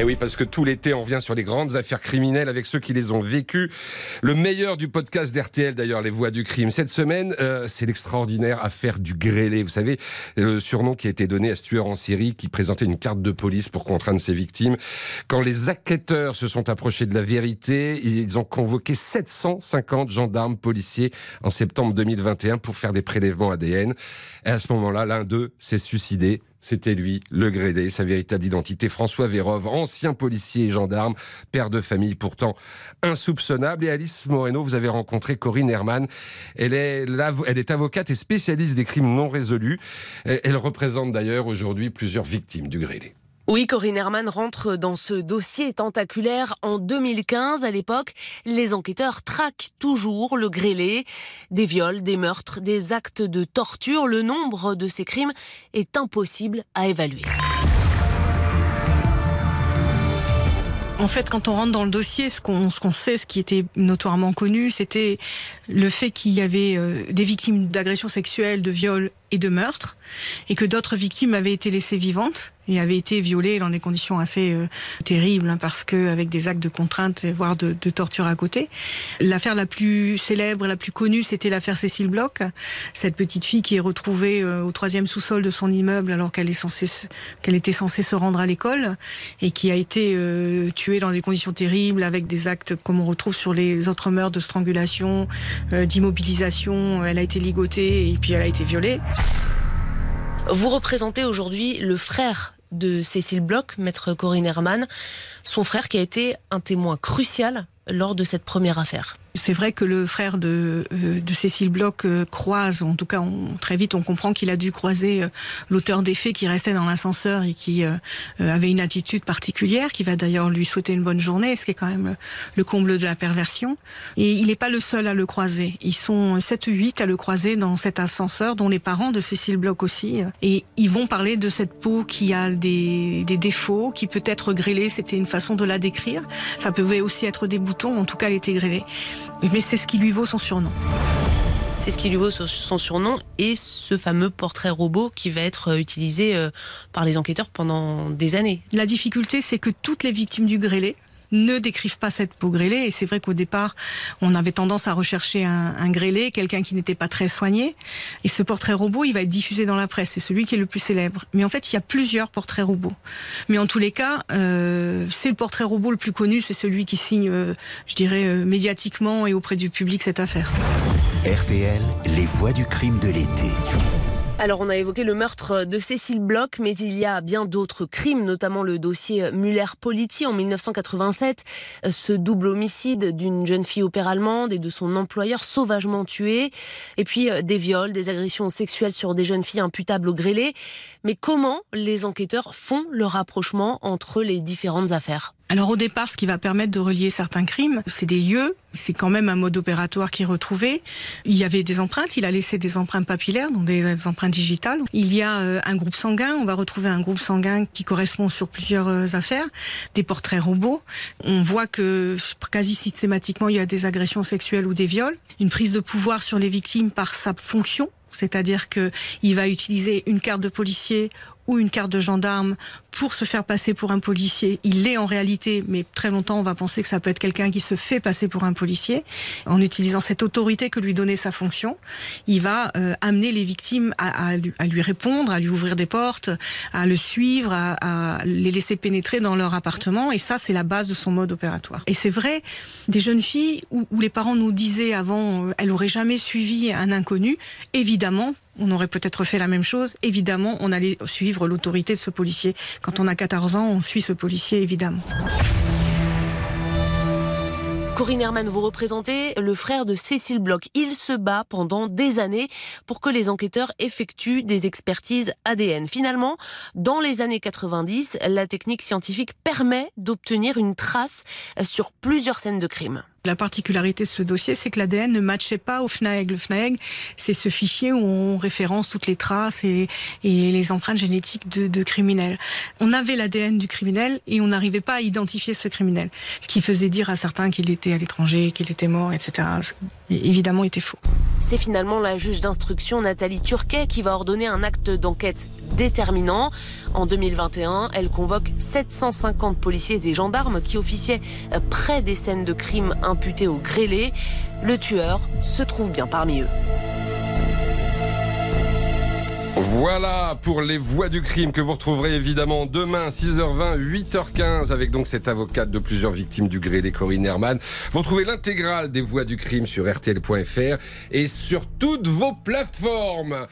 Eh oui, parce que tout l'été, on vient sur les grandes affaires criminelles avec ceux qui les ont vécues. Le meilleur du podcast d'RTL, d'ailleurs, Les Voix du Crime. Cette semaine, euh, c'est l'extraordinaire affaire du grêlé. Vous savez, le surnom qui a été donné à ce tueur en série qui présentait une carte de police pour contraindre ses victimes. Quand les enquêteurs se sont approchés de la vérité, ils ont convoqué 750 gendarmes policiers en septembre 2021 pour faire des prélèvements ADN. Et à ce moment-là, l'un d'eux s'est suicidé c'était lui, le grêlé, sa véritable identité, François Vérov, ancien policier et gendarme, père de famille pourtant insoupçonnable. Et Alice Moreno, vous avez rencontré Corinne Herman. Elle est, avocate et spécialiste des crimes non résolus. Elle représente d'ailleurs aujourd'hui plusieurs victimes du grêlé. Oui, Corinne Herman rentre dans ce dossier tentaculaire en 2015. À l'époque, les enquêteurs traquent toujours le grêlé. Des viols, des meurtres, des actes de torture. Le nombre de ces crimes est impossible à évaluer. En fait, quand on rentre dans le dossier, ce qu'on sait, ce qui était notoirement connu, c'était le fait qu'il y avait euh, des victimes d'agressions sexuelles, de viols et de meurtres, et que d'autres victimes avaient été laissées vivantes et avait été violée dans des conditions assez euh, terribles, hein, parce que avec des actes de contrainte, voire de, de torture à côté. L'affaire la plus célèbre, la plus connue, c'était l'affaire Cécile Bloch, cette petite fille qui est retrouvée euh, au troisième sous-sol de son immeuble alors qu'elle est censée, qu'elle était censée se rendre à l'école et qui a été euh, tuée dans des conditions terribles avec des actes comme on retrouve sur les autres meurtres de strangulation, d'immobilisation. Elle a été ligotée et puis elle a été violée. Vous représentez aujourd'hui le frère de Cécile Bloch, maître Corinne Herman, son frère qui a été un témoin crucial lors de cette première affaire. C'est vrai que le frère de, euh, de Cécile Bloch euh, croise, en tout cas très vite on comprend qu'il a dû croiser euh, l'auteur des faits qui restait dans l'ascenseur et qui avait une attitude particulière, qui va d'ailleurs lui souhaiter une bonne journée, ce qui est quand même le comble de la perversion. Et il n'est pas le seul à le croiser. Ils sont 7 ou 8 à le croiser dans cet ascenseur, dont les parents de Cécile Bloch aussi. Et ils vont parler de cette peau qui a des, des défauts, qui peut être grêlée, c'était une de la décrire. Ça pouvait aussi être des boutons, en tout cas elle était. Mais c'est ce qui lui vaut son surnom. C'est ce qui lui vaut son surnom et ce fameux portrait robot qui va être euh, utilisé euh, par les enquêteurs pendant des années. La difficulté, c'est que toutes les victimes du grêlé, ne décrivent pas cette peau grêlée. Et c'est vrai qu'au départ, on avait tendance à rechercher un, grêlé, quelqu'un qui n'était pas très soigné. Et ce portrait robot, il va être diffusé dans la presse. C'est celui qui est le plus célèbre. Mais en fait, il y a plusieurs portraits robots. Mais en tous les cas, euh, c'est le portrait robot le plus connu. C'est celui qui signe, euh, je dirais, euh, médiatiquement et auprès du public cette affaire. RTL, les voix du crime de l'été. Alors, on a évoqué le meurtre de Cécile Bloch, mais il y a bien d'autres crimes, notamment le dossier Muller-Politi en 1987, ce double homicide d'une jeune fille opère allemande et de son employeur sauvagement tué, et puis euh, des viols, des agressions sexuelles sur des jeunes filles imputables au grêlé. Mais comment les enquêteurs font le rapprochement entre les différentes affaires? Alors au départ, ce qui va permettre de relier certains crimes, c'est des lieux. C'est quand même un mode opératoire qui est retrouvé. Il y avait des empreintes. Il a laissé des empreintes papillaires, donc des empreintes digitales. Il y a euh, un groupe sanguin. On va retrouver un groupe sanguin qui correspond sur plusieurs euh, affaires. Des portraits robots. On voit que quasi systématiquement, il y a des agressions sexuelles ou des viols. Une prise de pouvoir sur les victimes par sa fonction. C'est-à-dire que il va utiliser une carte de policier ou une carte de gendarme pour se faire passer pour un policier. Il l'est en réalité, mais très longtemps on va penser que ça peut être quelqu'un qui se fait passer pour un policier. En utilisant cette autorité que lui donnait sa fonction, il va euh, amener les victimes à, lui, répondre, à lui ouvrir des portes, à le suivre, à, les laisser pénétrer dans leur appartement. Et ça, c'est la base de son mode opératoire. Et c'est vrai, des jeunes filles où, où, les parents nous disaient avant, euh, elle aurait jamais suivi un inconnu. Évidemment, on aurait peut-être fait la même chose. Évidemment, on allait suivre l'autorité de ce policier. Quand on a 14 ans, on suit ce policier, évidemment. Corinne Herman, vous représentez le frère de Cécile Bloch. Il se bat pendant des années pour que les enquêteurs effectuent des expertises ADN. Finalement, dans les années 90, la technique scientifique permet d'obtenir une trace sur plusieurs scènes de crime. La particularité de ce dossier, c'est que l'ADN ne matchait pas au FNAEG. Le FNAEG, c'est ce fichier où on référence toutes les traces et, les empreintes génétiques de, criminels. On avait l'ADN du criminel et on n'arrivait pas à identifier ce criminel. Ce qui faisait dire à certains qu'il était à l'étranger, qu'il était mort, etc. Ce évidemment était faux. C'est finalement la juge d'instruction Nathalie Turquet qui va ordonner un acte d'enquête déterminant. En 2021, elle convoque 750 policiers et gendarmes qui officiaient près des scènes de crimes imputés au grêlé. Le tueur se trouve bien parmi eux. Voilà pour les voix du crime que vous retrouverez évidemment demain 6h20, 8h15 avec donc cette avocate de plusieurs victimes du grêlé Corinne Herman. Vous retrouvez l'intégrale des voix du crime sur rtl.fr et sur toutes vos plateformes.